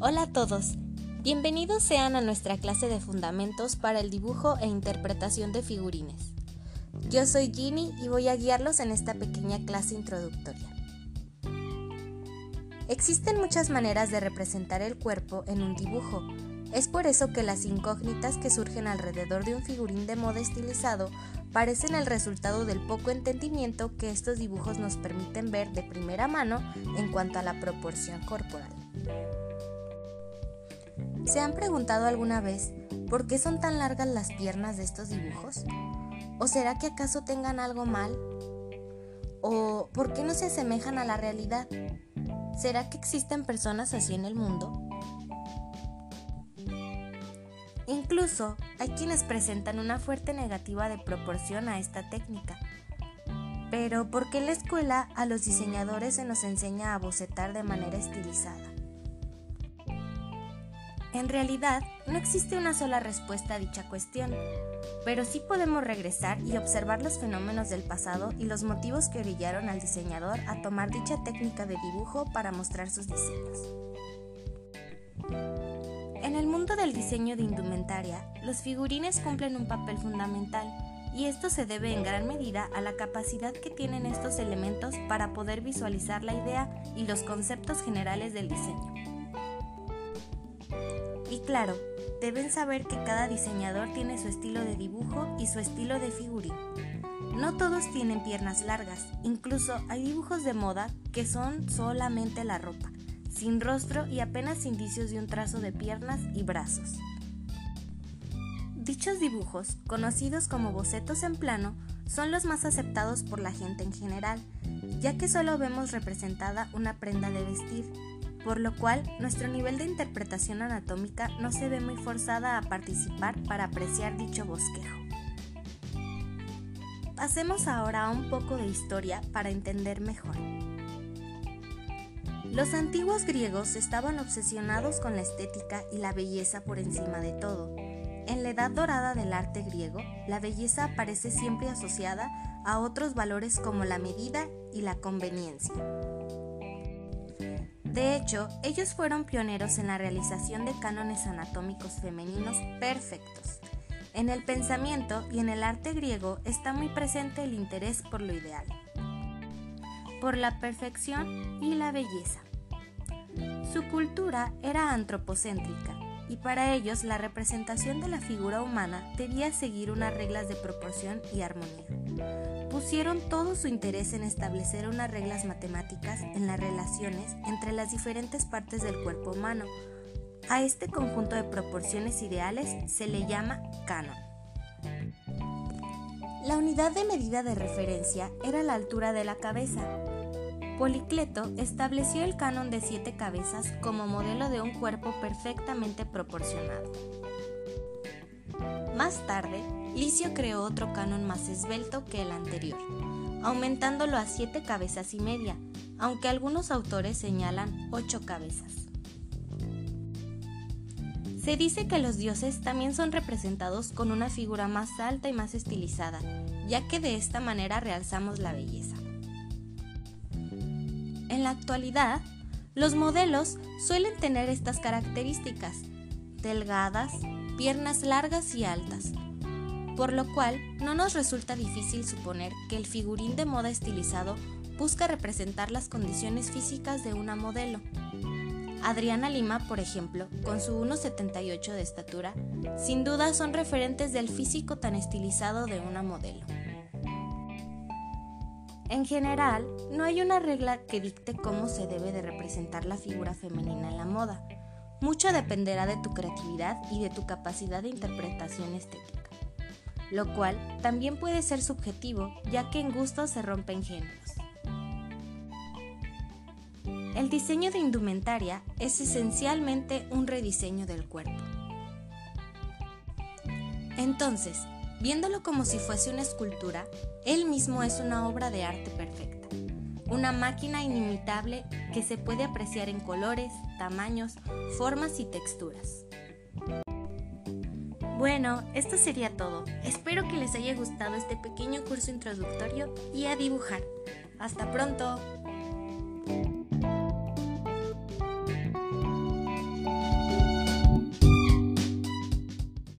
Hola a todos, bienvenidos sean a nuestra clase de fundamentos para el dibujo e interpretación de figurines. Yo soy Ginny y voy a guiarlos en esta pequeña clase introductoria. Existen muchas maneras de representar el cuerpo en un dibujo. Es por eso que las incógnitas que surgen alrededor de un figurín de moda estilizado parecen el resultado del poco entendimiento que estos dibujos nos permiten ver de primera mano en cuanto a la proporción corporal. ¿Se han preguntado alguna vez por qué son tan largas las piernas de estos dibujos? ¿O será que acaso tengan algo mal? ¿O por qué no se asemejan a la realidad? ¿Será que existen personas así en el mundo? Incluso hay quienes presentan una fuerte negativa de proporción a esta técnica. Pero ¿por qué en la escuela a los diseñadores se nos enseña a bocetar de manera estilizada? En realidad, no existe una sola respuesta a dicha cuestión, pero sí podemos regresar y observar los fenómenos del pasado y los motivos que orillaron al diseñador a tomar dicha técnica de dibujo para mostrar sus diseños. En el mundo del diseño de indumentaria, los figurines cumplen un papel fundamental y esto se debe en gran medida a la capacidad que tienen estos elementos para poder visualizar la idea y los conceptos generales del diseño. Y claro, deben saber que cada diseñador tiene su estilo de dibujo y su estilo de figurín. No todos tienen piernas largas, incluso hay dibujos de moda que son solamente la ropa, sin rostro y apenas indicios de un trazo de piernas y brazos. Dichos dibujos, conocidos como bocetos en plano, son los más aceptados por la gente en general, ya que solo vemos representada una prenda de vestir, por lo cual nuestro nivel de interpretación anatómica no se ve muy forzada a participar para apreciar dicho bosquejo. Pasemos ahora a un poco de historia para entender mejor. Los antiguos griegos estaban obsesionados con la estética y la belleza por encima de todo. En la edad dorada del arte griego, la belleza aparece siempre asociada a otros valores como la medida y la conveniencia. De hecho, ellos fueron pioneros en la realización de cánones anatómicos femeninos perfectos. En el pensamiento y en el arte griego está muy presente el interés por lo ideal, por la perfección y la belleza. Su cultura era antropocéntrica y para ellos la representación de la figura humana debía seguir unas reglas de proporción y armonía. Pusieron todo su interés en establecer unas reglas matemáticas en las relaciones entre las diferentes partes del cuerpo humano. A este conjunto de proporciones ideales se le llama canon. La unidad de medida de referencia era la altura de la cabeza, Policleto estableció el canon de siete cabezas como modelo de un cuerpo perfectamente proporcionado. Más tarde, Licio creó otro canon más esbelto que el anterior, aumentándolo a siete cabezas y media, aunque algunos autores señalan ocho cabezas. Se dice que los dioses también son representados con una figura más alta y más estilizada, ya que de esta manera realzamos la belleza. En la actualidad, los modelos suelen tener estas características, delgadas, piernas largas y altas, por lo cual no nos resulta difícil suponer que el figurín de moda estilizado busca representar las condiciones físicas de una modelo. Adriana Lima, por ejemplo, con su 1,78 de estatura, sin duda son referentes del físico tan estilizado de una modelo. En general, no hay una regla que dicte cómo se debe de representar la figura femenina en la moda. Mucho dependerá de tu creatividad y de tu capacidad de interpretación estética, lo cual también puede ser subjetivo, ya que en gusto se rompen géneros. El diseño de indumentaria es esencialmente un rediseño del cuerpo. Entonces, Viéndolo como si fuese una escultura, él mismo es una obra de arte perfecta, una máquina inimitable que se puede apreciar en colores, tamaños, formas y texturas. Bueno, esto sería todo. Espero que les haya gustado este pequeño curso introductorio y a dibujar. Hasta pronto.